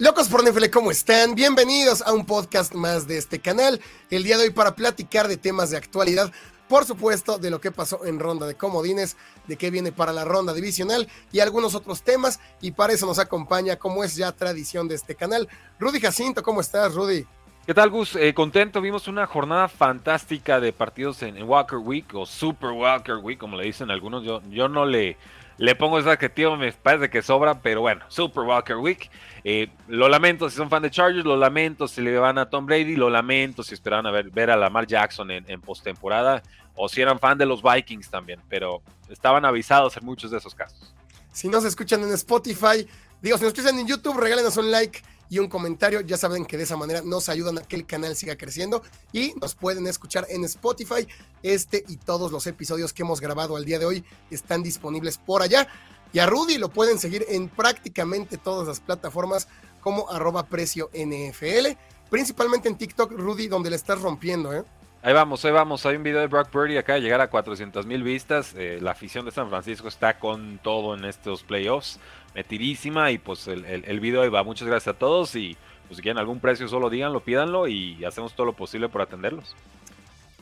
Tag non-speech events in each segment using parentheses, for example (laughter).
Locos por NFL, ¿cómo están? Bienvenidos a un podcast más de este canal. El día de hoy para platicar de temas de actualidad, por supuesto, de lo que pasó en ronda de comodines, de qué viene para la ronda divisional y algunos otros temas. Y para eso nos acompaña, como es ya tradición de este canal, Rudy Jacinto. ¿Cómo estás, Rudy? ¿Qué tal, Gus? Eh, contento, vimos una jornada fantástica de partidos en, Walker Week o Super Walker Week, como le dicen algunos. Yo, yo no le le pongo ese adjetivo, me parece que sobra, pero bueno, Super Walker Week. Eh, lo lamento si son fan de Chargers, lo lamento si le van a Tom Brady, lo lamento si esperaban a ver, ver a Lamar Jackson en, en postemporada, o si eran fan de los Vikings también, pero estaban avisados en muchos de esos casos. Si no se escuchan en Spotify, digo, si nos escuchan en YouTube, regálenos un like y un comentario. Ya saben que de esa manera nos ayudan a que el canal siga creciendo y nos pueden escuchar en Spotify. Este y todos los episodios que hemos grabado al día de hoy están disponibles por allá. Y a Rudy lo pueden seguir en prácticamente todas las plataformas como arroba precio NFL, principalmente en TikTok, Rudy, donde le estás rompiendo, ¿eh? Ahí vamos, ahí vamos. Hay un video de Brock Purdy acá de llegar a 400 mil vistas. Eh, la afición de San Francisco está con todo en estos playoffs metidísima y pues el, el, video ahí va. Muchas gracias a todos y pues si quieren algún precio solo díganlo, pídanlo y hacemos todo lo posible por atenderlos.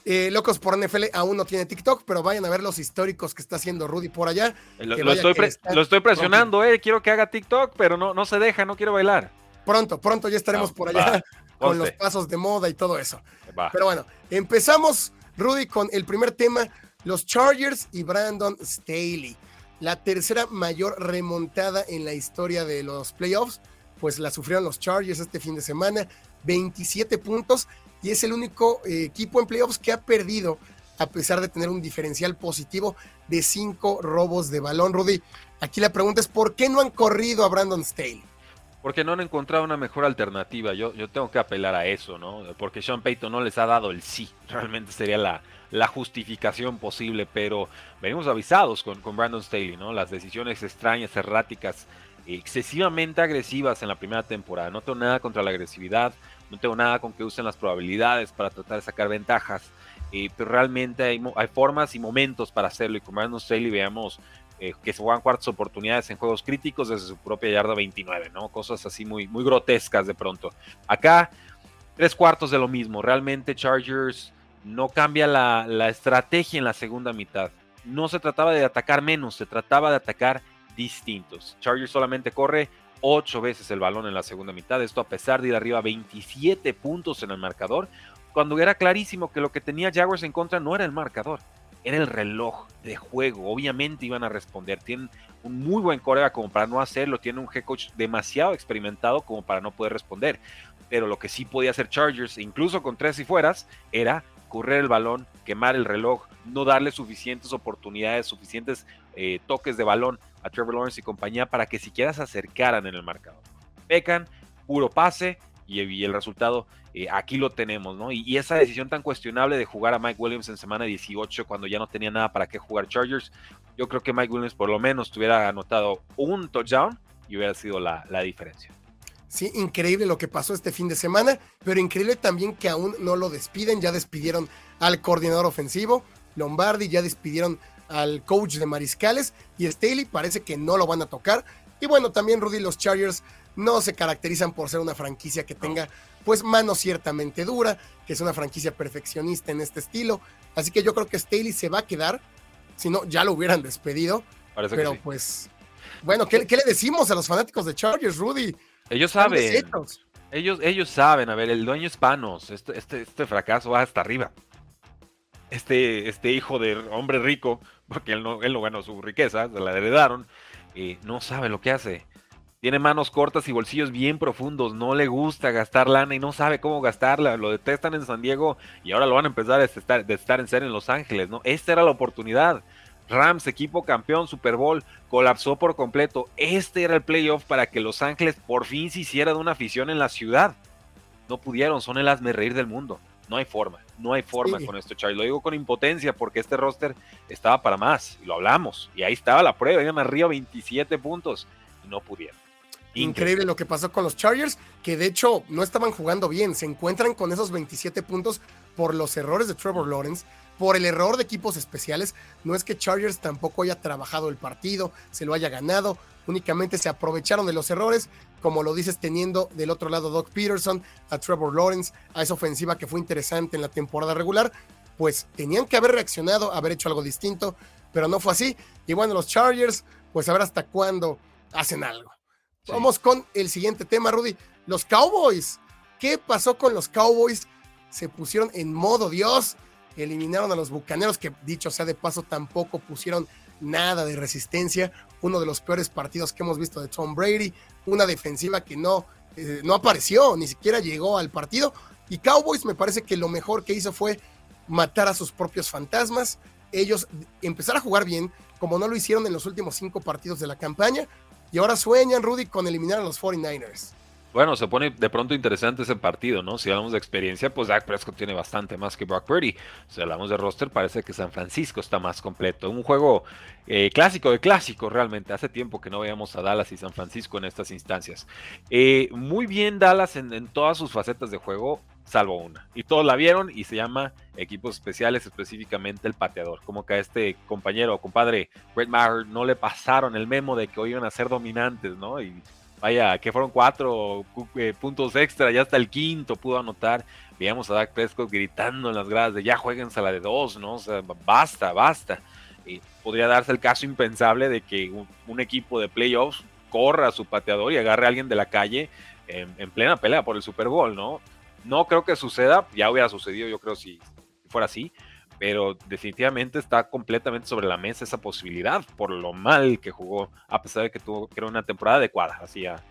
Eh, Locos por NFL aún no tiene TikTok, pero vayan a ver los históricos que está haciendo Rudy por allá. Lo, estoy, lo estoy, presionando, eh. Quiero que haga TikTok, pero no, no se deja, no quiero bailar. Pronto, pronto ya estaremos por allá con los pasos de moda y todo eso. Pero bueno, empezamos, Rudy, con el primer tema: los Chargers y Brandon Staley la tercera mayor remontada en la historia de los playoffs, pues la sufrieron los Chargers este fin de semana, 27 puntos, y es el único eh, equipo en playoffs que ha perdido a pesar de tener un diferencial positivo de 5 robos de balón. Rudy, aquí la pregunta es, ¿por qué no han corrido a Brandon Staley? Porque no han encontrado una mejor alternativa. Yo, yo tengo que apelar a eso, ¿no? Porque Sean Payton no les ha dado el sí. (laughs) Realmente sería la, la justificación posible, pero venimos avisados con, con Brandon Staley, ¿no? Las decisiones extrañas, erráticas, excesivamente agresivas en la primera temporada. No tengo nada contra la agresividad, no tengo nada con que usen las probabilidades para tratar de sacar ventajas, eh, pero realmente hay, hay, formas y momentos para hacerlo. Y con Brandon Staley veamos eh, que se juegan cuartas oportunidades en juegos críticos desde su propia yarda 29, ¿no? Cosas así muy, muy grotescas de pronto. Acá, tres cuartos de lo mismo. Realmente Chargers no cambia la, estrategia en la segunda mitad. No se trataba de atacar menos, se trataba de atacar distintos. Chargers solamente corre ocho veces el balón en la segunda mitad, esto a pesar de ir arriba 27 puntos en el marcador, cuando era clarísimo que lo que tenía Jaguars en contra no era el marcador, era el reloj de juego. Obviamente iban a responder. Tienen un muy buen corea como para no hacerlo, tienen un head coach demasiado experimentado como para no poder responder. Pero lo que sí podía hacer Chargers, incluso con tres y fueras, era correr el balón, quemar el reloj, no darle suficientes oportunidades, suficientes eh, toques de balón a Trevor Lawrence y compañía para que siquiera se acercaran en el marcador. Pecan, puro pase y, el resultado eh, aquí lo tenemos, ¿no? Y, esa decisión tan cuestionable de jugar a Mike Williams en semana 18 cuando ya no tenía nada para qué jugar Chargers, yo creo que Mike Williams por lo menos tuviera anotado un touchdown y hubiera sido la diferencia. Sí, increíble lo que pasó este fin de semana, pero increíble también que aún no lo despiden. Ya despidieron al coordinador ofensivo, Lombardi, ya despidieron al coach de mariscales y Staley parece que no lo van a tocar. Y bueno, también Rudy, los Chargers no se caracterizan por ser una franquicia que tenga pues mano ciertamente dura, que es una franquicia perfeccionista en este estilo. Así que yo creo que Staley se va a quedar, si no, ya lo hubieran despedido. pero pues, bueno, ¿qué, ¿qué, le decimos a los fanáticos de Chargers, Rudy? Ellos saben. Ellos, ellos saben, a ver, el dueño es Panos. Este, este, este fracaso va hasta arriba. Este, este hijo de hombre rico, porque él no, él no ganó su riqueza, se la heredaron, eh, no sabe lo que hace. Tiene manos cortas y bolsillos bien profundos, no le gusta gastar lana y no sabe cómo gastarla. Lo detestan en San Diego y ahora lo van a empezar a estar, de estar en ser en Los Ángeles, ¿no? Esta era la oportunidad. Rams, equipo campeón, Super Bowl, colapsó por completo. Este era el playoff para que Los Ángeles por fin se hiciera de una afición en la ciudad. No pudieron, son el hazme reír del mundo. No hay forma, no hay forma con esto, Charlie. Lo digo con impotencia porque este roster estaba para más, y lo hablamos. Y ahí estaba la prueba, iban arriba 27 puntos y no pudieron. Increíble lo que pasó con los Chargers, que de hecho no estaban jugando bien. Se encuentran con esos 27 puntos por los errores de Trevor Lawrence, por el error de equipos especiales. No es que Chargers tampoco haya trabajado el partido, se lo haya ganado, únicamente se aprovecharon de los errores, como lo dices, teniendo del otro lado Doc Peterson, a Trevor Lawrence, a esa ofensiva que fue interesante en la temporada regular. Pues tenían que haber reaccionado, haber hecho algo distinto, pero no fue así. Y bueno, los Chargers, pues a ver hasta cuándo hacen algo. Vamos con el siguiente tema, Rudy. Los Cowboys. ¿Qué pasó con los Cowboys? Se pusieron en modo Dios, eliminaron a los Bucaneros, que dicho sea de paso, tampoco pusieron nada de resistencia. Uno de los peores partidos que hemos visto de Tom Brady. Una defensiva que no, eh, no apareció, ni siquiera llegó al partido. Y Cowboys me parece que lo mejor que hizo fue matar a sus propios fantasmas. Ellos empezar a jugar bien, como no lo hicieron en los últimos cinco partidos de la campaña. Y ahora sueñan, Rudy, con eliminar a los 49ers. Bueno, se pone de pronto interesante ese partido, ¿no? Si hablamos de experiencia, pues Dak Prescott tiene bastante más que Brock Purdy. Si hablamos de roster, parece que San Francisco está más completo. Un juego eh, clásico de clásico, realmente. Hace tiempo que no veíamos a Dallas y San Francisco en estas instancias. Eh, muy bien Dallas en, todas sus facetas de juego, salvo una. Y todos la vieron y se llama equipos especiales, específicamente el pateador. Como que a este compañero o compadre Brett Maher no le pasaron el memo de que hoy iban a ser dominantes, ¿no? Y Vaya, que fueron cuatro eh, puntos extra, ya hasta el quinto pudo anotar. Veíamos a Dak Prescott gritando en las gradas de ya jueguense a la de dos, ¿no? O sea, basta, basta. podría darse el caso impensable de que un, equipo de playoffs corra a su pateador y agarre a alguien de la calle en, en, plena pelea por el Super Bowl, ¿no? No creo que suceda, ya hubiera sucedido, yo creo, si fuera así, pero definitivamente está completamente sobre la mesa esa posibilidad por lo mal que jugó, a pesar de que tuvo era una temporada adecuada, así a,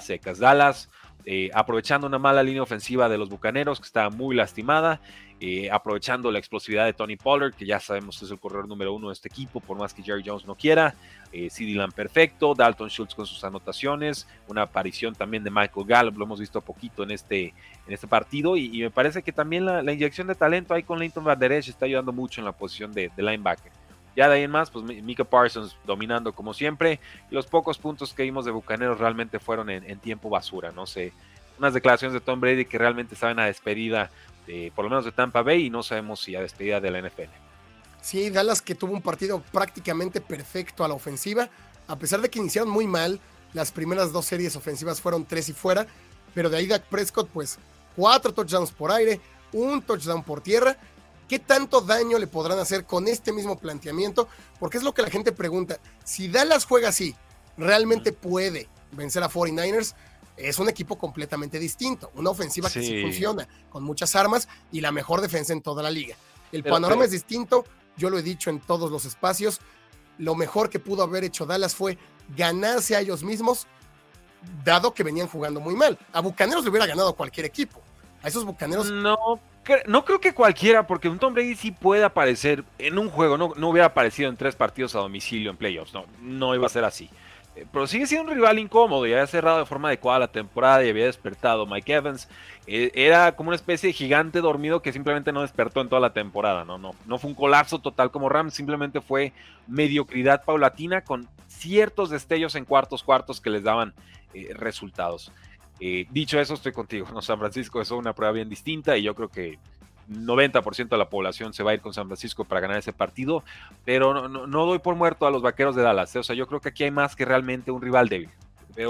secas. Dallas, eh, aprovechando una mala línea ofensiva de los Bucaneros, que estaba muy lastimada, eh, aprovechando la explosividad de Tony Pollard, que ya sabemos es el corredor número uno de este equipo, por más que Jerry Jones no quiera, eh, perfecto, Dalton Schultz con sus anotaciones, una aparición también de Michael Gallup, lo hemos visto poquito en este, en este partido, y, me parece que también la, inyección de talento ahí con Leighton Van está ayudando mucho en la posición de, linebacker. Ya de ahí en más, pues Mika Parsons dominando como siempre. Los pocos puntos que vimos de Bucaneros realmente fueron en, tiempo basura. No sé, unas declaraciones de Tom Brady que realmente saben a despedida, de, por lo menos de Tampa Bay, y no sabemos si a despedida de la NFL. Sí, Dallas que tuvo un partido prácticamente perfecto a la ofensiva, a pesar de que iniciaron muy mal, las primeras dos series ofensivas fueron tres y fuera, pero de ahí Dak Prescott, pues cuatro touchdowns por aire, un touchdown por tierra. ¿Qué tanto daño le podrán hacer con este mismo planteamiento? Porque es lo que la gente pregunta. Si Dallas juega así, ¿realmente puede vencer a 49ers? Es un equipo completamente distinto, una ofensiva que sí funciona, con muchas armas y la mejor defensa en toda la liga. El panorama es distinto, yo lo he dicho en todos los espacios, lo mejor que pudo haber hecho Dallas fue ganarse a ellos mismos, dado que venían jugando muy mal. A Bucaneros le hubiera ganado cualquier equipo. A esos Bucaneros. No, no creo que cualquiera, porque un Tom Brady sí puede aparecer en un juego, no, no hubiera aparecido en tres partidos a domicilio en playoffs, no, no iba a ser así. Eh, pero sigue siendo un rival incómodo y había cerrado de forma adecuada la temporada y había despertado Mike Evans. Eh, era como una especie de gigante dormido que simplemente no despertó en toda la temporada. No, no, no fue un colapso total como Rams, simplemente fue mediocridad paulatina con ciertos destellos en cuartos cuartos que les daban eh, resultados. Dicho eso, estoy contigo. ¿no? San Francisco es una prueba bien distinta y yo creo que 90% de la población se va a ir con San Francisco para ganar ese partido, pero no, doy por muerto a los vaqueros de Dallas. ¿eh? O sea, yo creo que aquí hay más que realmente un rival débil.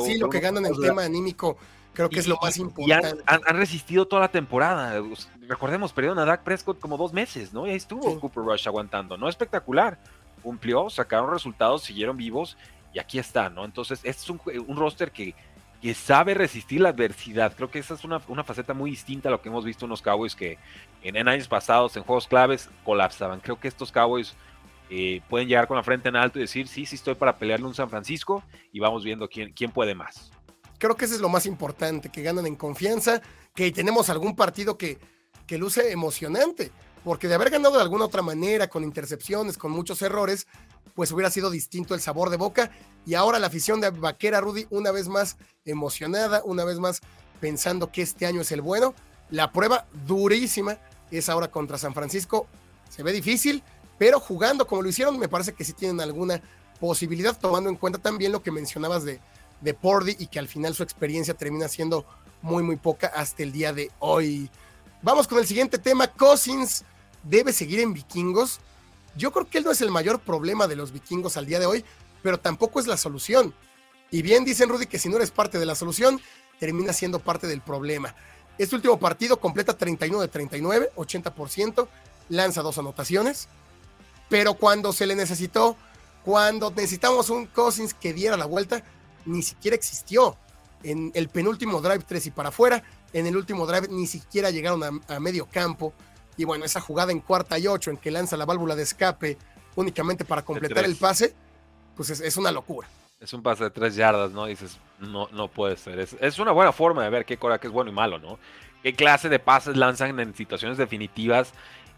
sí, lo que ganan el tema anímico creo que es lo más importante. Han, han, resistido toda la temporada. Recordemos, perdieron a Dak Prescott como dos meses, ¿no? Y ahí estuvo Cooper Rush aguantando. No espectacular. Cumplió, sacaron resultados, siguieron vivos y aquí está, ¿no? Entonces, este es un, un roster que que sabe resistir la adversidad. Creo que esa es una, faceta muy distinta a lo que hemos visto en los Cowboys que en, años pasados, en juegos claves, colapsaban. Creo que estos Cowboys eh, pueden llegar con la frente en alto y decir, sí, sí estoy para pelearle un San Francisco y vamos viendo quién, quién puede más. Creo que eso es lo más importante, que ganan en confianza, que tenemos algún partido que, que luce emocionante. porque de haber ganado de alguna otra manera, con intercepciones, con muchos errores, pues hubiera sido distinto el sabor de boca. Y ahora la afición de Vaquera Rudy, una vez más emocionada, una vez más pensando que este año es el bueno. La prueba durísima es ahora contra San Francisco. Se ve difícil, pero jugando como lo hicieron, me parece que sí tienen alguna posibilidad, tomando en cuenta también lo que mencionabas de, de Pordy y que al final su experiencia termina siendo muy, muy poca hasta el día de hoy. Vamos con el siguiente tema. Cousins debe seguir en vikingos. Yo creo que él no es el mayor problema de los vikingos al día de hoy, pero tampoco es la solución. Y bien dicen Rudy que si no eres parte de la solución, termina siendo parte del problema. Este último partido completa 31 de 39, 80%, lanza dos anotaciones, pero cuando se le necesitó, cuando necesitamos un Cousins que diera la vuelta, ni siquiera existió. En el penúltimo drive 3 y para afuera, en el último drive ni siquiera llegaron a, medio campo. Y bueno, esa jugada en cuarta y ocho en que lanza la válvula de escape únicamente para completar el, pase, pues es, una locura. Es un pase de tres yardas, ¿no? dices, no, no puede ser. Es, una buena forma de ver qué que es bueno y malo, ¿no? ¿Qué clase de pases lanzan en situaciones definitivas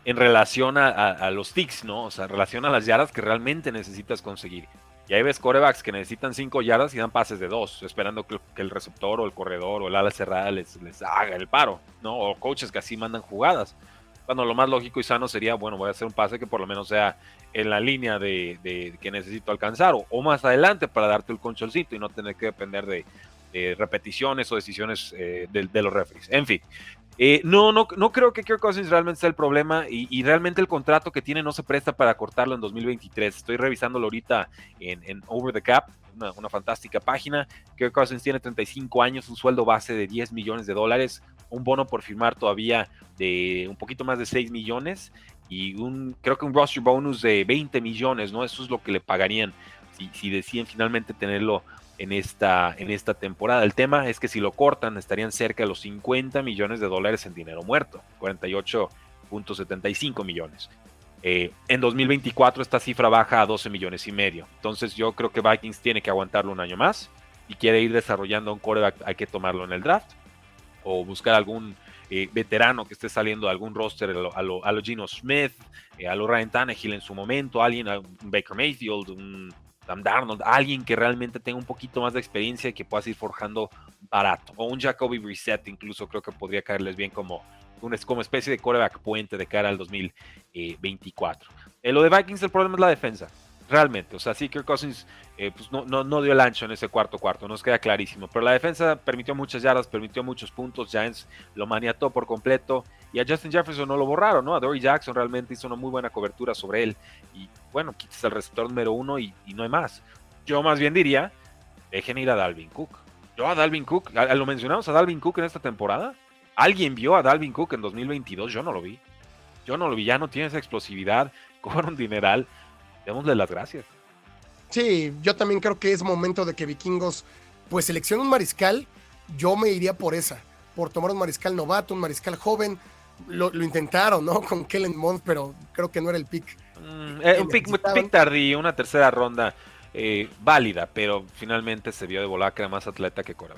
en relación a, los ticks, ¿no? O sea, en relación a las yardas que realmente necesitas conseguir. Y ahí ves corebacks que necesitan cinco yardas y dan pases de dos, esperando que, el receptor o el corredor o el ala cerrada les, les haga el paro, ¿no? O coaches que así mandan jugadas. Cuando lo más lógico y sano sería, bueno, voy a hacer un pase que por lo menos sea en la línea de, que necesito alcanzar o, más adelante para darte el concholcito y no tener que depender de, repeticiones o decisiones eh, de, los referees. En fin, eh, no, no, no creo que Kirk Cousins realmente sea el problema y, realmente el contrato que tiene no se presta para cortarlo en 2023. Estoy revisándolo ahorita en, Over the Cap, una, fantástica página. Kirk Cousins tiene 35 años, un sueldo base de 10 millones de dólares, un bono por firmar todavía de un poquito más de 6 millones y un, creo que un roster bonus de 20 millones, ¿no? Eso es lo que le pagarían si, deciden finalmente tenerlo en esta, en esta temporada. El tema es que si lo cortan estarían cerca de los 50 millones de dólares en dinero muerto, 48.75 millones. Eh, en 2024 esta cifra baja a 12 millones y medio. Entonces yo creo que Vikings tiene que aguantarlo un año más y quiere ir desarrollando un quarterback, hay que tomarlo en el draft o buscar algún eh, veterano que esté saliendo de algún roster a lo, a Gino Smith, eh, a lo Ryan Tannehill en su momento, alguien, un Baker Mayfield, un Sam Darnold, alguien que realmente tenga un poquito más de experiencia y que pueda ir forjando barato. O un Jacoby Reset incluso creo que podría caerles bien como, como especie de coreback puente de cara al 2024. En lo de Vikings el problema es la defensa. Realmente, o sea, sí, Cousins eh, pues no, no, no, dio el ancho en ese cuarto cuarto, nos queda clarísimo. Pero la defensa permitió muchas yardas, permitió muchos puntos. Giants lo maniató por completo. Y a Justin Jefferson no lo borraron, ¿no? A Dory Jackson realmente hizo una muy buena cobertura sobre él. Y bueno, quites el receptor número uno y, no hay más. Yo más bien diría, dejen ir a Dalvin Cook. Yo a Dalvin Cook, lo mencionamos a Dalvin Cook en esta temporada. ¿Alguien vio a Dalvin Cook en 2022? Yo no lo vi. Yo no lo vi, ya no tiene esa explosividad, (laughs) cobra un dineral. Démosle las gracias. Sí, yo también creo que es momento de que Vikingos pues seleccione un mariscal. Yo me iría por esa, por tomar un mariscal novato, un mariscal joven. Lo, intentaron, ¿no? (laughs) Con Kellen Mond, pero creo que no era el pick. Mm, eh, un pick, pick, tardío, una tercera ronda eh, válida, pero finalmente se vio de volar que era más atleta que Cora.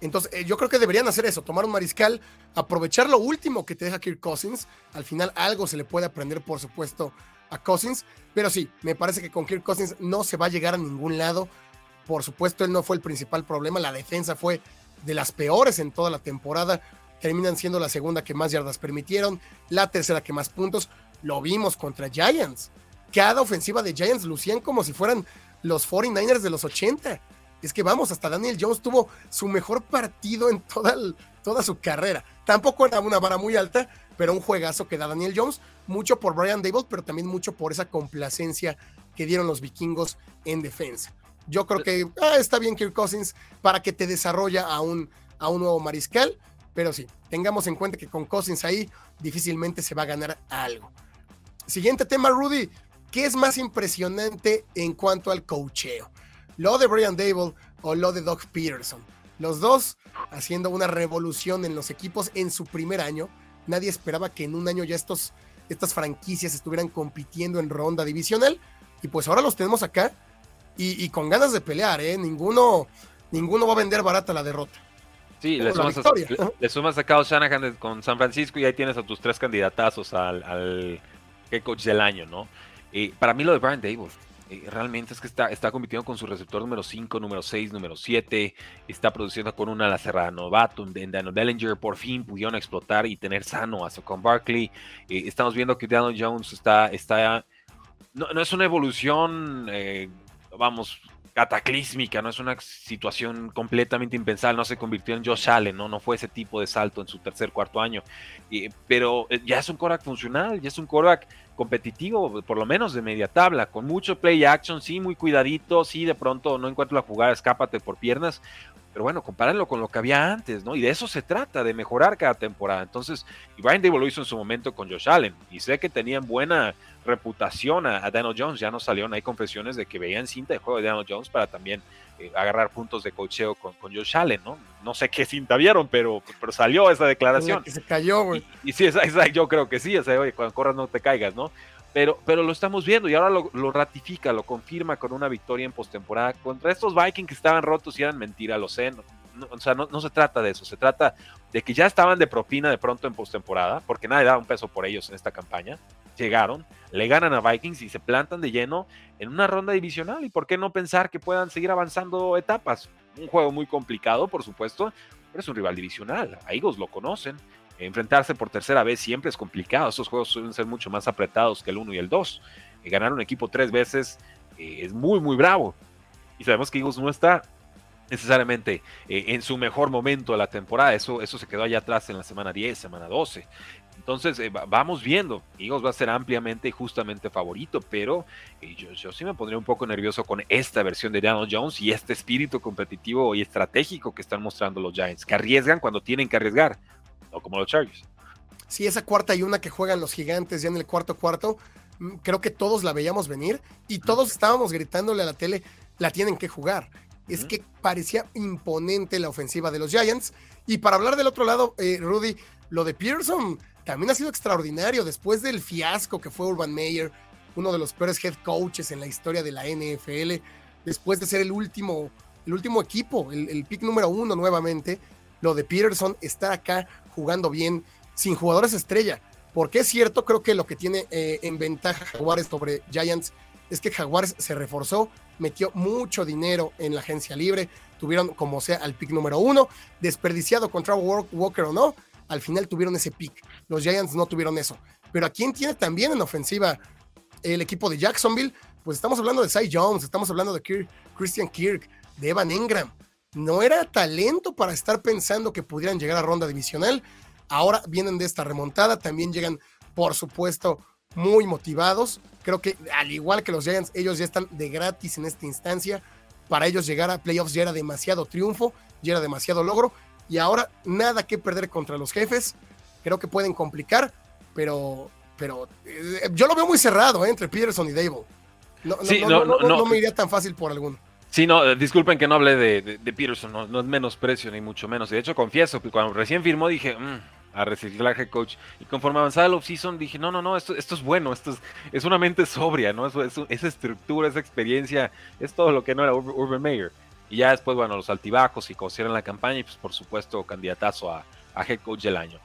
Entonces, eh, yo creo que deberían hacer eso, tomar un mariscal, aprovechar lo último que te deja Kirk Cousins. Al final algo se le puede aprender, por supuesto, a Cousins. Pero sí, me parece que con Kirk Cousins no se va a llegar a ningún lado. Por supuesto, él no fue el principal problema. La defensa fue de las peores en toda la temporada. Terminan siendo la segunda que más yardas permitieron, la tercera que más puntos. Lo vimos contra Giants. Cada ofensiva de Giants lucían como si fueran los 49ers de los 80. Es que vamos, hasta Daniel Jones tuvo su mejor partido en toda, toda su carrera. Tampoco era una vara muy alta, pero un juegazo que da Daniel Jones mucho por Brian Dable, pero también mucho por esa complacencia que dieron los vikingos en defensa. Yo creo que ah, está bien Kirk Cousins para que te desarrolla a un, a un nuevo mariscal, pero sí, tengamos en cuenta que con Cousins ahí difícilmente se va a ganar algo. Siguiente tema, Rudy. ¿Qué es más impresionante en cuanto al cocheo? ¿Lo de Brian Dable o lo de Doug Peterson? Los dos haciendo una revolución en los equipos en su primer año. Nadie esperaba que en un año ya estos estas franquicias estuvieran compitiendo en ronda divisional. Y pues ahora los tenemos acá y, con ganas de pelear, ¿eh? Ninguno, ninguno va a vender barata la derrota. Sí, le sumas, a, le, sumas, a, Kyle Shanahan con San Francisco y ahí tienes a tus tres candidatazos al, al head coach del año, ¿no? Y para mí lo de Brian Dable, eh, realmente es que está, está compitiendo con su receptor número 5, número 6, número 7, está produciendo con una ala cerrada novato, en Daniel Bellinger por fin pudieron explotar y tener sano a con Barkley. Eh, estamos viendo que Daniel Jones está, está no, no es una evolución, eh, vamos, cataclísmica, no es una situación completamente impensable, no se convirtió en Josh Allen, no, no fue ese tipo de salto en su tercer, cuarto año, pero eh, ya es un coreback funcional, ya es un coreback competitivo, por lo menos de media tabla, con mucho play action, sí, muy cuidadito, sí, de pronto no encuentro la jugada, escápate por piernas, pero bueno, compárenlo con lo que había antes, ¿no? Y de eso se trata, de mejorar cada temporada. Entonces, y Brian Dable lo hizo en su momento con Josh Allen, y sé que tenían buena reputación a, Daniel Jones. Ya no salieron hay confesiones de que veían cinta de juego de Daniel Jones para también eh, agarrar puntos de cocheo con, con, Josh Allen, ¿no? No sé qué cinta vieron, pero, pero salió esa declaración. Que se cayó, güey. Y, sí, esa, yo creo que sí, o sea, oye, cuando corras no te caigas, ¿no? Pero, pero lo estamos viendo y ahora lo, lo ratifica, lo confirma con una victoria en postemporada contra estos Vikings que estaban rotos y eran mentira, lo sé, o sea, no, se trata de eso, se trata de que ya estaban de propina de pronto en postemporada, porque nadie daba un peso por ellos en esta campaña. Llegaron, le ganan a Vikings y se plantan de lleno en una ronda divisional. ¿Y por qué no pensar que puedan seguir avanzando etapas? Un juego muy complicado, por supuesto, pero es un rival divisional. A Eagles lo conocen. Enfrentarse por tercera vez siempre es complicado. Estos juegos suelen ser mucho más apretados que el 1 y el 2. ganar un equipo tres veces eh, es muy, muy bravo. Y sabemos que Eagles no está necesariamente eh, en su mejor momento de la temporada. Eso, eso se quedó allá atrás en la semana 10, semana 12. Entonces, eh, vamos viendo. Eagles va a ser ampliamente y justamente favorito, pero eh, yo, yo, sí me pondría un poco nervioso con esta versión de Daniel Jones y este espíritu competitivo y estratégico que están mostrando los Giants, que arriesgan cuando tienen que arriesgar, no como los Chargers. Sí, esa cuarta y una que juegan los gigantes ya en el cuarto cuarto, mm, creo que todos la veíamos venir y todos estábamos gritándole a la tele, la tienen que jugar es que parecía imponente la ofensiva de los Giants. Y para hablar del otro lado, eh, Rudy, lo de Pearson también ha sido extraordinario después del fiasco que fue Urban Meyer, uno de los peores head coaches en la historia de la NFL, después de ser el último, el último equipo, el, pick número uno nuevamente, lo de Peterson está acá jugando bien, sin jugadores estrella. Porque es cierto, creo que lo que tiene eh, en ventaja Jaguares sobre Giants es que Jaguares se reforzó, metió mucho dinero en la agencia libre, tuvieron como sea al pick número uno, desperdiciado contra Walker o no, al final tuvieron ese pick. Los Giants no tuvieron eso. Pero a quién tiene también en ofensiva el equipo de Jacksonville, pues estamos hablando de Cy Jones, estamos hablando de Christian Kirk, de Evan Ingram. No era talento para estar pensando que pudieran llegar a ronda divisional. Ahora vienen de esta remontada, también llegan, por supuesto, muy motivados. Creo que al igual que los Giants, ellos ya están de gratis en esta instancia. Para ellos llegar a playoffs ya era demasiado triunfo, ya era demasiado logro. Y ahora nada que perder contra los jefes. Creo que pueden complicar, pero, pero eh, yo lo veo muy cerrado eh, entre Peterson y Dable. No, no, me iría tan fácil por alguno. Sí, no, eh, disculpen que no hable de, Peterson, no, es menosprecio ni mucho menos. De hecho, confieso que cuando recién firmó dije, mm, a reciclaje coach. Y conforme avanzaba el off-season dije, no, no, no, esto, esto es bueno, esto es, es una mente sobria, ¿no? Eso, esa estructura, esa experiencia, es todo lo que no era Urban Meyer. Y ya después, bueno, los altibajos y conocieron la campaña y pues por supuesto candidatazo a, a head coach del año.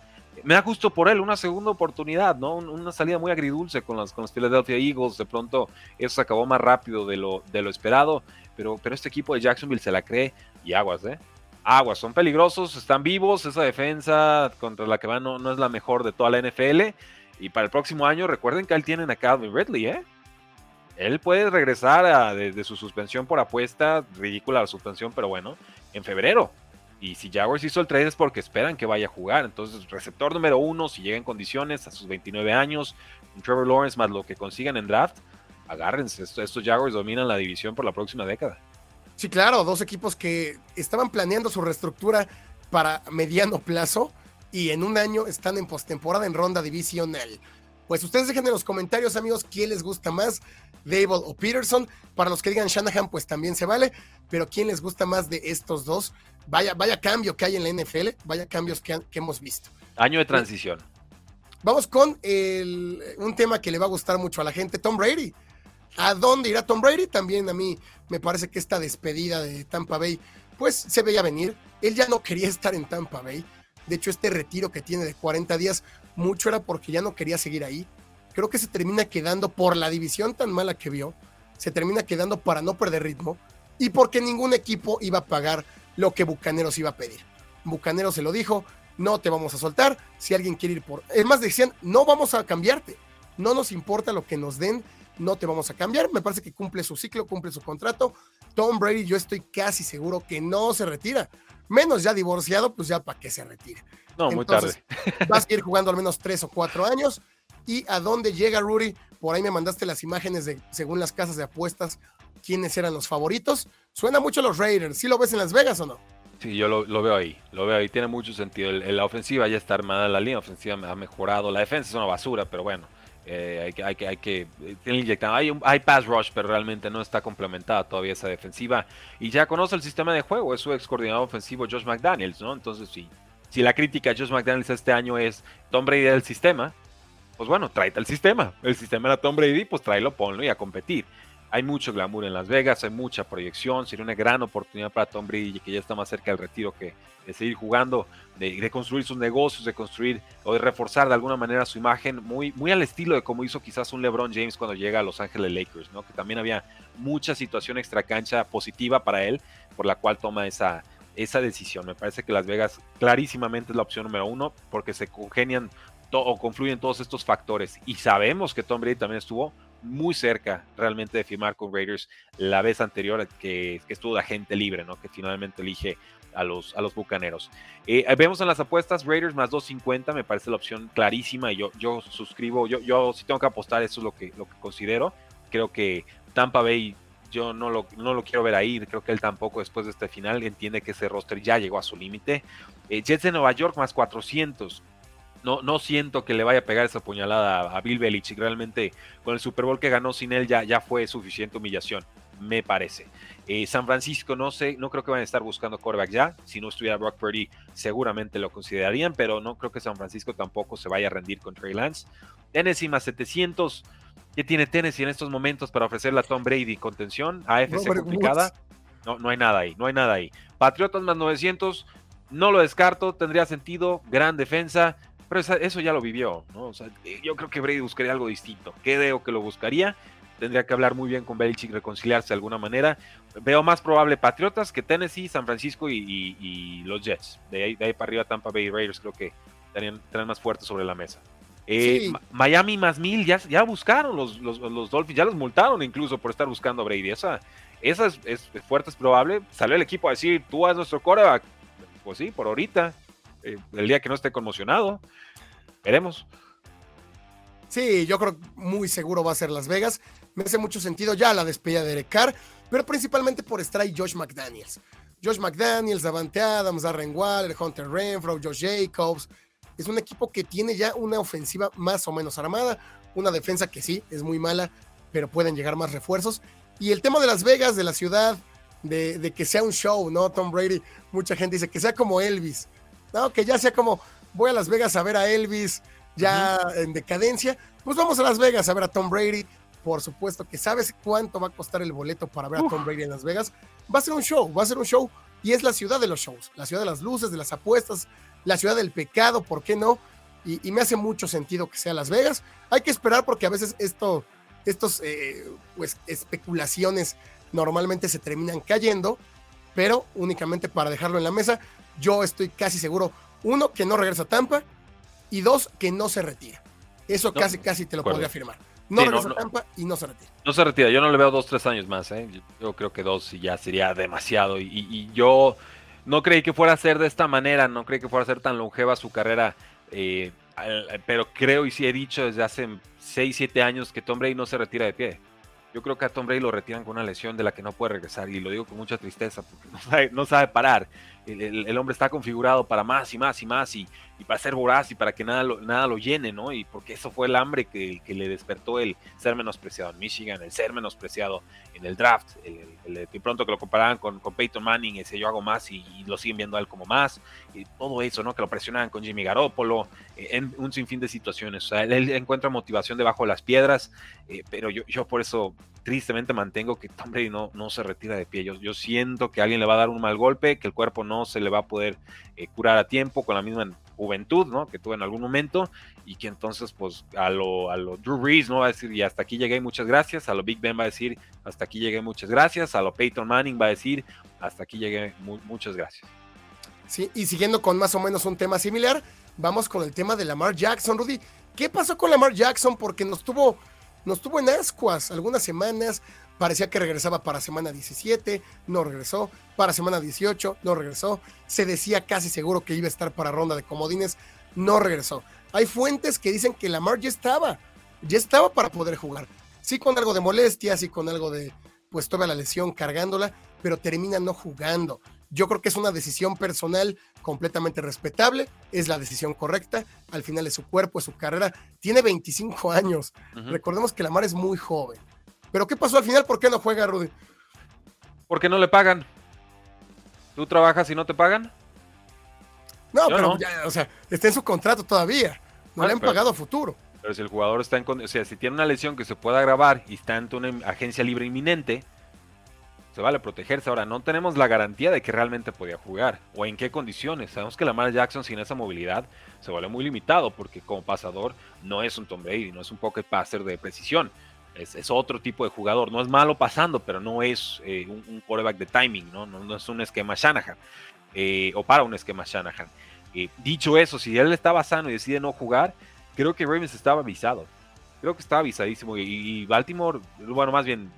Me da gusto por él, una segunda oportunidad, ¿no? Una salida muy agridulce con los, con los Philadelphia Eagles. De pronto eso se acabó más rápido de lo, de lo esperado, pero, pero este equipo de Jacksonville se la cree y aguas, ¿eh? Aguas, son peligrosos, están vivos, esa defensa contra la que van no, es la mejor de toda la NFL. Y para el próximo año, recuerden que él tienen a Calvin Ridley, ¿eh? Él puede regresar de, su suspensión por apuesta, ridícula la suspensión, pero bueno, en febrero. Y si Jaguars hizo el trade es porque esperan que vaya a jugar. Entonces, receptor número uno, si llega en condiciones a sus 29 años, Trevor Lawrence más lo que consigan en draft, agárrense. estos Jaguars dominan la división por la próxima década. Sí, claro, dos equipos que estaban planeando su reestructura para mediano plazo y en un año están en postemporada en ronda divisional. Pues ustedes dejen en los comentarios, amigos, quién les gusta más, Dable o Peterson. Para los que digan Shanahan, pues también se vale, pero quién les gusta más de estos dos. Vaya, vaya cambio que hay en la NFL, vaya cambios que, hemos visto. Año de transición. Vamos con un tema que le va a gustar mucho a la gente, Tom Brady. ¿A dónde irá Tom Brady? También a mí me parece que esta despedida de Tampa Bay, pues se veía venir. Él ya no quería estar en Tampa Bay. De hecho, este retiro que tiene de 40 días, mucho era porque ya no quería seguir ahí. Creo que se termina quedando por la división tan mala que vio, se termina quedando para no perder ritmo y porque ningún equipo iba a pagar lo que Bucaneros iba a pedir. Bucaneros se lo dijo, no te vamos a soltar, si alguien quiere ir por... Es más, decían, no vamos a cambiarte, no nos importa lo que nos den, no te vamos a cambiar, me parece que cumple su ciclo, cumple su contrato. Tom Brady, yo estoy casi seguro que no se retira, menos ya divorciado, pues ya para que se retire. No, muy tarde. (laughs) Vas a ir jugando al menos tres o cuatro años. ¿Y a dónde llega Rudy? Por ahí me mandaste las imágenes de, según las casas de apuestas, quiénes eran los favoritos. Suena mucho los Raiders. ¿Sí lo ves en Las Vegas o no? Sí, yo lo, veo ahí, lo veo ahí, tiene mucho sentido. la ofensiva ya está armada, la línea ofensiva ha mejorado, la defensa es una basura, pero bueno, eh, hay, que, hay, que, hay que, Hay, hay pass rush, pero realmente no está complementada todavía esa defensiva. Y ya conoce el sistema de juego, es su ex coordinador ofensivo Josh McDaniels, ¿no? Entonces, sí, si la crítica a Josh McDaniels este año es Tom Brady del sistema, pues bueno, tráete el sistema. El sistema era Tom Brady, pues tráelo, ponlo y a competir. Hay mucho glamour en Las Vegas, hay mucha proyección, sería una gran oportunidad para Tom Brady, que ya está más cerca del retiro que de seguir jugando, de, construir sus negocios, de construir o de reforzar de alguna manera su imagen, muy, muy al estilo de como hizo quizás un LeBron James cuando llega a Los Ángeles Lakers, ¿no? que también había mucha situación extracancha positiva para él, por la cual toma esa, esa decisión. Me parece que Las Vegas clarísimamente es la opción número uno, porque se congenian o confluyen todos estos factores. Y sabemos que Tom Brady también estuvo muy cerca realmente de firmar con Raiders la vez anterior que, estuvo de agente libre, ¿no? Que finalmente elige a los, a los bucaneros. Eh, vemos en las apuestas Raiders más 250, me parece la opción clarísima y yo, yo suscribo, yo, yo si tengo que apostar, eso es lo que, lo que considero. Creo que Tampa Bay, yo no lo, no lo quiero ver ahí, creo que él tampoco después de este final entiende que ese roster ya llegó a su límite. Eh, Jets de Nueva York más 400, no, no siento que le vaya a pegar esa puñalada a Bill Belichick. Realmente con el Super Bowl que ganó sin él ya, ya fue suficiente humillación, me parece. Eh, San Francisco no sé, no creo que vayan a estar buscando quarterback ya. Si no estuviera Brock Purdy, seguramente lo considerarían, pero no creo que San Francisco tampoco se vaya a rendir con Trey Lance. Tennessee más 700. ¿Qué tiene Tennessee en estos momentos para ofrecerle a Tom Brady contención? AFC complicada. No, no hay nada ahí, no hay nada ahí. Patriotas más 900. No lo descarto, tendría sentido. Gran defensa. Pero eso ya lo vivió, ¿no? O sea, eh, yo creo que Brady buscaría algo distinto. Creo que lo buscaría. Tendría que hablar muy bien con Belichick, reconciliarse de alguna manera. Veo más probable Patriotas que Tennessee, San Francisco y, los Jets. De ahí, de ahí, para arriba Tampa Bay Raiders creo que estarían, más fuertes sobre la mesa. Eh, Miami más mil, ya, ya buscaron los, los, Dolphins, ya los multaron incluso por estar buscando a Brady. Esa, esa es, fuerte, es probable. Salió el equipo a decir, tú haz nuestro coreback. Pues sí, por ahorita. Eh, el día que no esté conmocionado. Veremos. Sí, yo creo muy seguro va a ser Las Vegas. Me hace mucho sentido ya la despedida de Derek pero principalmente por estar ahí Josh McDaniels. Josh McDaniels, Davante Adams, Darren Waller, Hunter Renfro, Josh Jacobs. Es un equipo que tiene ya una ofensiva más o menos armada, una defensa que sí, es muy mala, pero pueden llegar más refuerzos. Y el tema de Las Vegas, de la ciudad, de que sea un show, ¿no? Tom Brady, mucha gente dice que sea como Elvis. No, que ya sea como, voy a Las Vegas a ver a Elvis ya en decadencia, pues vamos a Las Vegas a ver a Tom Brady. Por supuesto que sabes cuánto va a costar el boleto para ver a Tom Brady en Las Vegas. Va a ser un show, va a ser un show y es la ciudad de los shows, la ciudad de las luces, de las apuestas, la ciudad del pecado, ¿por qué no? Y, me hace mucho sentido que sea Las Vegas. Hay que esperar porque a veces esto, estos eh, pues, especulaciones normalmente se terminan cayendo, pero únicamente para dejarlo en la mesa, yo estoy casi seguro uno, que no regresa a Tampa. Y dos, que no se retira. Eso casi, casi te lo podría afirmar. No regresa a Tampa y no se retira. No se retira. Yo no le veo dos, tres años más. ¿eh? Yo creo que dos ya sería demasiado. Y, yo no creí que fuera a ser de esta manera. No creí que fuera a ser tan longeva su carrera. Eh, pero creo y sí he dicho desde hace 6, 7 años que Tom Brady no se retira de pie. Yo creo que a Tom Brady lo retiran con una lesión de la que no puede regresar. Y lo digo con mucha tristeza porque (laughs) no sabe, no sabe parar el, hombre está configurado para más y más y más y, para ser voraz y para que nada lo, nada lo llene, ¿no? Y porque eso fue el hambre que, le despertó el ser menospreciado en Michigan, el ser menospreciado en el draft, el, pronto que lo comparaban con, con Peyton Manning, ese yo hago más y, lo siguen viendo a él como más, y todo eso, ¿no? Que lo presionaban con Jimmy Garoppolo, eh, en un sinfín de situaciones. O sea, él, encuentra motivación debajo de las piedras, eh, pero yo, yo por eso tristemente mantengo que Tom Brady no, no se retira de pie. Yo, yo, siento que alguien le va a dar un mal golpe, que el cuerpo no se le va a poder eh, curar a tiempo con la misma juventud, ¿no? Que tuvo en algún momento y que entonces, pues, a lo, a lo Drew Brees, ¿no? Va a decir, y hasta aquí llegué, muchas gracias. A lo Big Ben va a decir, hasta aquí llegué, muchas gracias. A lo Peyton Manning va a decir, hasta aquí llegué, muchas gracias. Sí, y siguiendo con más o menos un tema similar, vamos con el tema de Lamar Jackson, Rudy. ¿Qué pasó con Lamar Jackson? Porque nos tuvo, nos tuvo en ascuas algunas semanas, parecía que regresaba para semana 17, no regresó, para semana 18, no regresó, se decía casi seguro que iba a estar para ronda de comodines, no regresó. Hay fuentes que dicen que Lamar ya estaba, ya estaba para poder jugar. Sí con algo de molestia, sí con algo de, pues toda la lesión cargándola, pero termina no jugando. Yo creo que es una decisión personal completamente respetable, es la decisión correcta, al final es su cuerpo, es su carrera, tiene 25 años, recordemos que Lamar es muy joven. Pero ¿qué pasó al final? ¿Por qué no juega Rudy? Porque no le pagan. ¿Tú trabajas y no te pagan? No, pero Ya, o sea, está en su contrato todavía. No le han pagado a futuro. Pero si el jugador está en. O sea, si tiene una lesión que se pueda agravar y está en una agencia libre inminente, se vale protegerse. Ahora, no tenemos la garantía de que realmente podía jugar o en qué condiciones. Sabemos que Lamar Jackson sin esa movilidad se vuelve muy limitado porque como pasador no es un Tom Brady, no es un pocket passer de precisión. Es, otro tipo de jugador. No es malo pasando, pero no es eh, un, quarterback de timing, ¿no? No, es un esquema Shanahan eh, o para un esquema Shanahan. Eh, dicho eso, si él estaba sano y decide no jugar, creo que Ravens estaba avisado. Creo que estaba avisadísimo. y Baltimore, bueno, más bien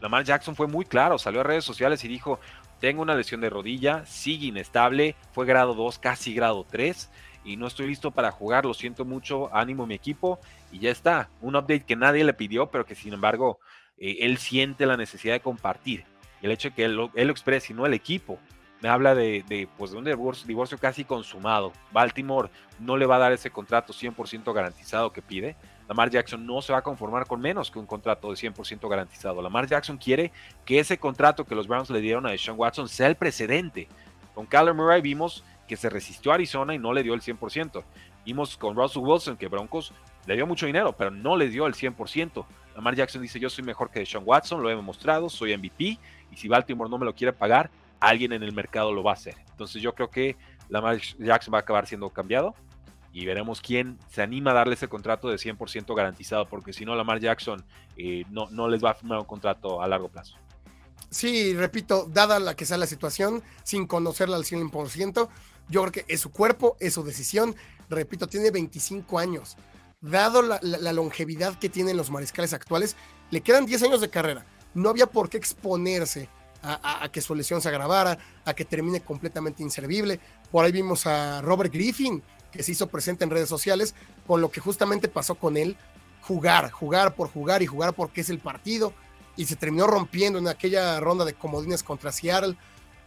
Lamar Jackson fue muy claro, salió a redes sociales y dijo, tengo una lesión de rodilla, sigue inestable, fue grado 2, casi grado 3 y no estoy listo para jugar, lo siento mucho, ánimo mi equipo y ya está. Un update que nadie le pidió, pero que sin embargo eh, él siente la necesidad de compartir. El hecho de que él, él lo exprese y no el equipo, me habla de, pues, de un divorcio, divorcio, casi consumado. Baltimore no le va a dar ese contrato 100% garantizado que pide. Lamar Jackson no se va a conformar con menos que un contrato de 100% garantizado. Lamar Jackson quiere que ese contrato que los Browns le dieron a Deshaun Watson sea el precedente. Con Kyler Murray vimos que se resistió a Arizona y no le dio el 100%. Vimos con Russell Wilson que Broncos le dio mucho dinero, pero no le dio el 100%. Lamar Jackson dice, yo soy mejor que Deshaun Watson, lo he demostrado, soy MVP, y si Baltimore no me lo quiere pagar, alguien en el mercado lo va a hacer. Entonces yo creo que Lamar Jackson va a acabar siendo cambiado y veremos quién se anima a darle ese contrato de 100% garantizado, porque si no, Lamar Jackson eh, no, no les va a firmar un contrato a largo plazo. Sí, repito, dada la que sea la situación, sin conocerla al 100%, yo creo que es su cuerpo, es su decisión. Repito, tiene 25 años. Dado la, longevidad que tienen los mariscales actuales, le quedan 10 años de carrera. No había por qué exponerse a, a, que su lesión se agravara, a que termine completamente inservible. Por ahí vimos a Robert Griffin, que se hizo presente en redes sociales, con lo que justamente pasó con él, jugar, jugar por jugar y jugar porque es el partido, y se terminó rompiendo en aquella ronda de comodines contra Seattle,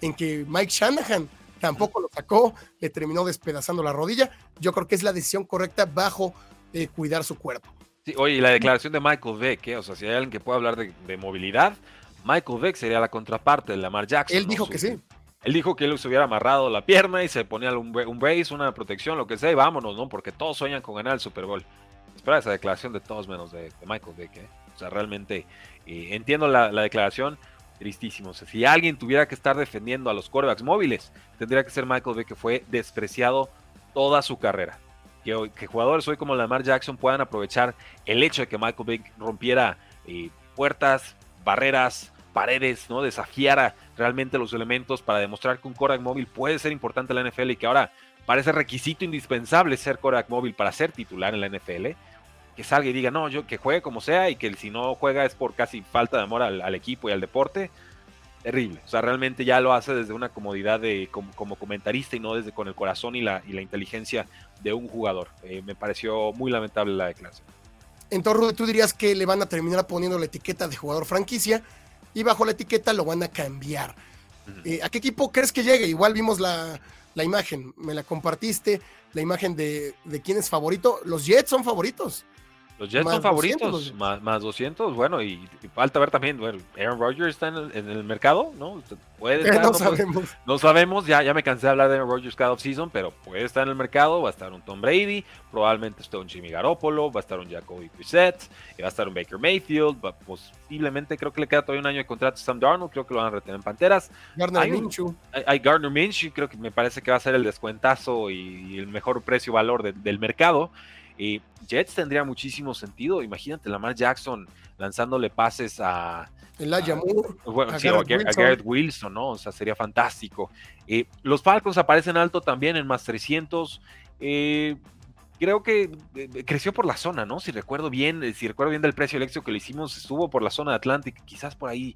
en que Mike Shanahan tampoco lo sacó, le terminó despedazando la rodilla. Yo creo que es la decisión correcta bajo eh, cuidar su cuerpo. Sí, oye, y la declaración de Michael Vick, ¿eh? o sea, si hay alguien que pueda hablar de, movilidad, Michael Vick sería la contraparte de Lamar Jackson. Él dijo que sí. Él dijo que él se hubiera amarrado la pierna y se ponía un, brace, una protección, lo que sea, y vámonos, ¿no? Porque todos sueñan con ganar el Super Bowl. Espera esa declaración de todos menos de, Michael Vick, ¿eh? O sea, realmente eh, entiendo la, declaración, tristísimo. Si alguien tuviera que estar defendiendo a los quarterbacks móviles, tendría que ser Michael Vick, que fue despreciado toda su carrera. Que, que jugadores hoy como Lamar Jackson puedan aprovechar el hecho de que Michael Vick rompiera eh, puertas, barreras, paredes, ¿no? Desafiara realmente los elementos para demostrar que un Korak móvil puede ser importante en la NFL y que ahora parece requisito indispensable ser Korak móvil para ser titular en la NFL. Que salga y diga, no, yo que juegue como sea y que si no juega es por casi falta de amor al, equipo y al deporte. Terrible. O sea, realmente ya lo hace desde una comodidad de como, comentarista y no desde con el corazón y la, y la inteligencia de un jugador. Eh, me pareció muy lamentable la declaración. Entonces, tú dirías que le van a terminar poniendo la etiqueta de jugador franquicia y bajo la etiqueta lo van a cambiar. Eh, ¿A qué equipo crees que llegue? Igual vimos la, imagen, me la compartiste, la imagen de, quién es favorito. Los Jets son favoritos. Los Jets son favoritos, más, más 200, bueno, y, falta ver también, bueno, Aaron Rodgers está en el, mercado, ¿no? Puede (laughs) estar, no, sabemos. no sabemos, ya, ya me cansé de hablar de Aaron Rodgers cada offseason, pero puede estar en el mercado, va a estar un Tom Brady, probablemente esté un Jimmy Garoppolo, va a estar un Jacoby Brissett, va a estar un Baker Mayfield, posiblemente creo que le queda todavía un año de contrato a Sam Darnold, creo que lo van a retener en Panteras. Gardner Minshew. Hay, Gardner Minshew, creo que me parece que va a ser el descuentazo y, el mejor precio-valor del mercado. Y Jets tendría muchísimo sentido. Imagínate Lamar Jackson lanzándole pases a. Elijah Moore. Bueno, a, Garrett Wilson, ¿no? O sea, sería fantástico. Eh, los Falcons aparecen alto también en más 300. Eh, creo que eh, creció por la zona, ¿no? Si recuerdo bien, si recuerdo bien del precio éxito que le hicimos, estuvo por la zona de Atlantic, quizás por ahí,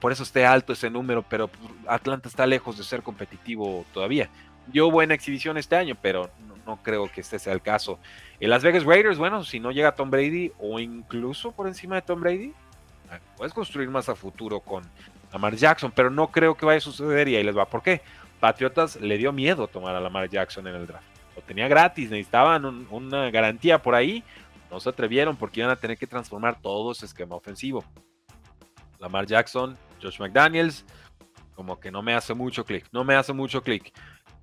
por eso esté alto ese número, pero Atlanta está lejos de ser competitivo todavía. Dio buena exhibición este año, pero no creo que este sea el caso. En Las Vegas Raiders, bueno, si no llega Tom Brady o incluso por encima de Tom Brady, ah, puedes construir más a futuro con Lamar Jackson, pero no creo que vaya a suceder y ahí les va. ¿Por qué? Patriotas le dio miedo tomar a Lamar Jackson en el draft. Lo tenía gratis, necesitaban una garantía por ahí. No se atrevieron porque iban a tener que transformar todo ese esquema ofensivo. Lamar Jackson, Josh McDaniels, como que no me hace mucho clic, no me hace mucho clic.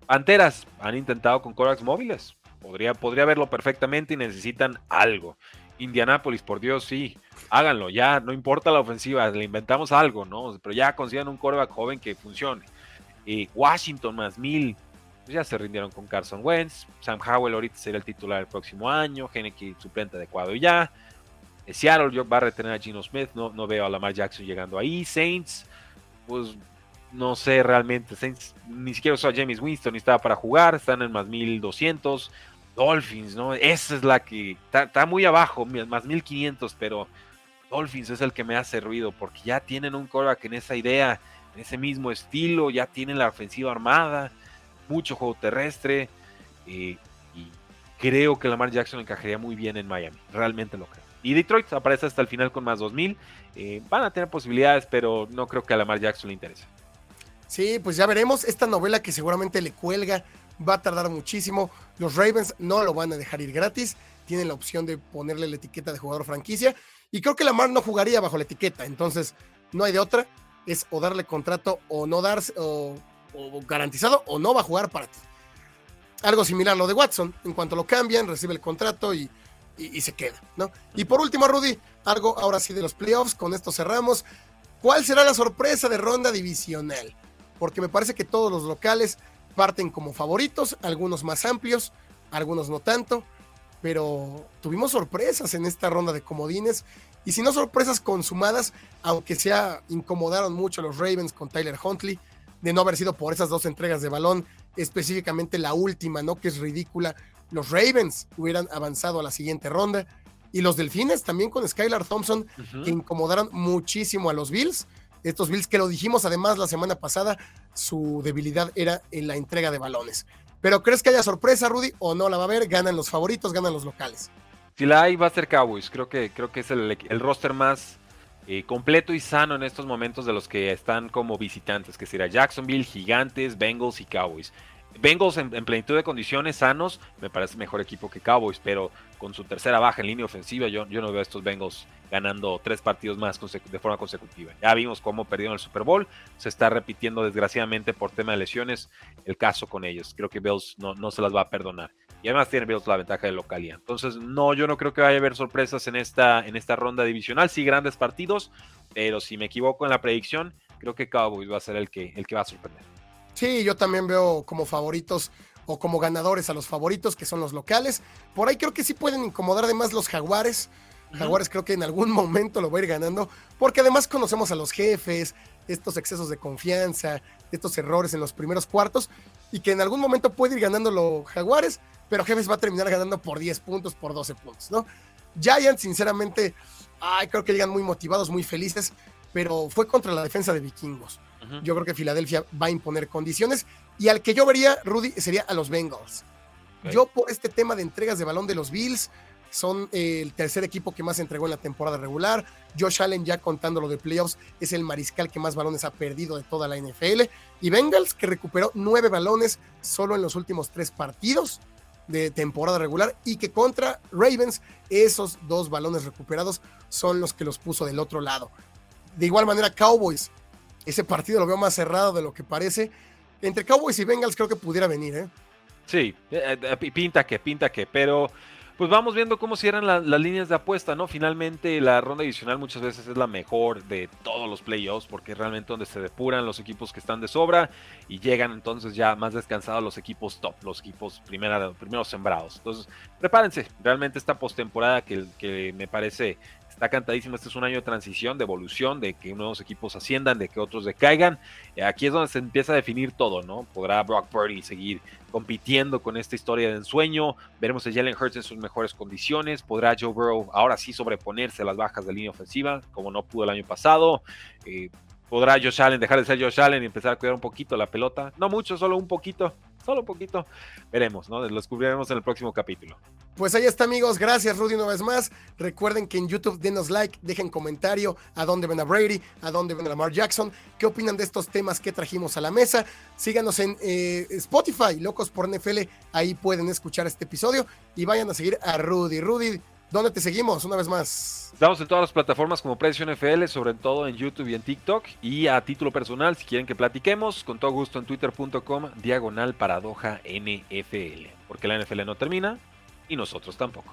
Panteras han intentado con corax móviles, Podría, podría verlo perfectamente y necesitan algo. Indianápolis, por Dios, sí, háganlo, ya, no importa la ofensiva, le inventamos algo, ¿no? Pero ya consigan un coreback joven que funcione. y Washington más mil, pues ya se rindieron con Carson Wentz. Sam Howell ahorita será el titular el próximo año. Henneke suplente adecuado ya. Seattle va a retener a Gino Smith. No, no veo a Lamar Jackson llegando ahí. Saints, pues no sé realmente. Ni siquiera usó a James Winston ni estaba para jugar. Están en más 1200. Dolphins, ¿no? Esa es la que está, muy abajo, más 1500, pero Dolphins es el que me hace ruido porque ya tienen un coreback en esa idea, en ese mismo estilo, ya tienen la ofensiva armada, mucho juego terrestre eh, y creo que Lamar Jackson encajaría muy bien en Miami, realmente lo creo. Y Detroit aparece hasta el final con más 2000, eh, van a tener posibilidades, pero no creo que a Lamar Jackson le interese. Sí, pues ya veremos esta novela que seguramente le cuelga va a tardar muchísimo. Los Ravens no lo van a dejar ir gratis. Tienen la opción de ponerle la etiqueta de jugador franquicia. Y creo que Lamar no jugaría bajo la etiqueta. Entonces, no hay de otra. Es o darle contrato o no darse, o, garantizado, o no va a jugar para ti. Algo similar a lo de Watson. En cuanto lo cambian, recibe el contrato y, y, se queda, ¿no? Y por último, Rudy, algo ahora sí de los playoffs. Con esto cerramos. ¿Cuál será la sorpresa de ronda divisional? Porque me parece que todos los locales parten como favoritos, algunos más amplios, algunos no tanto, pero tuvimos sorpresas en esta ronda de comodines y si no sorpresas consumadas, aunque sea incomodaron mucho los Ravens con Tyler Huntley de no haber sido por esas dos entregas de balón, específicamente la última, ¿no? Que es ridícula. Los Ravens hubieran avanzado a la siguiente ronda y los Delfines también con Skylar Thompson que incomodaron muchísimo a los Bills estos Bills que lo dijimos además la semana pasada, su debilidad era en la entrega de balones. Pero ¿crees que haya sorpresa, Rudy? ¿O no la va a haber? Ganan los favoritos, ganan los locales. Si la hay, va a ser Cowboys. Creo que, creo que es el, roster más eh, completo y sano en estos momentos de los que están como visitantes, que será Jacksonville, Gigantes, Bengals y Cowboys. Bengals en, plenitud de condiciones, sanos, me parece mejor equipo que Cowboys, pero con su tercera baja en línea ofensiva, yo, yo no veo a estos Bengals ganando tres partidos más de forma consecutiva. Ya vimos cómo perdieron el Super Bowl, se está repitiendo desgraciadamente por tema de lesiones el caso con ellos. Creo que Bills no, no se las va a perdonar. Y además tiene Bills la ventaja de localidad. Entonces, no, yo no creo que vaya a haber sorpresas en esta, en esta ronda divisional. Sí, grandes partidos, pero si me equivoco en la predicción, creo que Cowboys va a ser el que, el que va a sorprender. Sí, yo también veo como favoritos o como ganadores a los favoritos, que son los locales. Por ahí creo que sí pueden incomodar además los jaguares. Jaguares creo que en algún (laughs) momento lo va a ir ganando, porque además conocemos a los jefes, estos excesos de confianza, estos errores en los primeros cuartos, y que en algún momento puede ir ganando los Jaguares, pero Jefes va a terminar ganando por 10 puntos, por 12 puntos, ¿no? Giants, sinceramente, ay, creo que llegan muy motivados, muy felices, pero fue contra la defensa de Vikingos. Yo creo que Filadelfia va a imponer condiciones y al que yo vería, Rudy, sería a los Bengals. Yo por este tema de entregas de balón de los Bills, son eh, el tercer equipo que más entregó en la temporada regular. Josh Allen, ya contando lo de playoffs, es el mariscal que más balones ha perdido de toda la NFL. Y Bengals, que recuperó nueve balones solo en los últimos tres partidos. de temporada regular y que contra Ravens esos dos balones recuperados son los que los puso del otro lado. De igual manera, Cowboys, ese partido lo veo más cerrado de lo que parece. Entre Cowboys y Bengals creo que pudiera venir, ¿eh? Sí, eh, eh, pinta que, pinta que, pero pues vamos viendo cómo cierran las líneas de apuesta, ¿no? Finalmente la ronda adicional muchas veces es la mejor de todos los playoffs porque es realmente donde se depuran los equipos que están de sobra y llegan entonces ya más descansados los equipos top, los equipos primeros sembrados. Entonces, prepárense, realmente esta postemporada que me parece está cantadísimo. Este es un año de transición, de evolución, de que nuevos equipos asciendan, de que otros decaigan. Aquí es donde se empieza a definir todo, ¿no? Podrá Brock Purdy seguir compitiendo con esta historia de ensueño. Veremos a Jalen Hurts en sus mejores condiciones. Podrá Joe Burrow ahora sí sobreponerse a las bajas de línea ofensiva, como no pudo el año pasado. Eh, podrá Josh Allen dejar de ser Josh Allen y empezar a cuidar un poquito la pelota. No mucho, solo un poquito solo poquito. Veremos, ¿no? Lo descubriremos en el próximo capítulo. Pues ahí está, amigos. Gracias, Rudy, una vez más. Recuerden que en YouTube denos like, dejen comentario a dónde ven a Brady, a dónde ven a Lamar Jackson, qué opinan de estos temas que trajimos a la mesa. Síganos en eh, Spotify, Locos por NFL, ahí pueden escuchar este episodio y vayan a seguir a Rudy. Rudy, ¿Dónde te seguimos una vez más? Estamos en todas las plataformas como Precio NFL, sobre todo en YouTube y en TikTok. Y a título personal, si quieren que platiquemos, con todo gusto en twitter.com, diagonal paradoja NFL. Porque la NFL no termina y nosotros tampoco.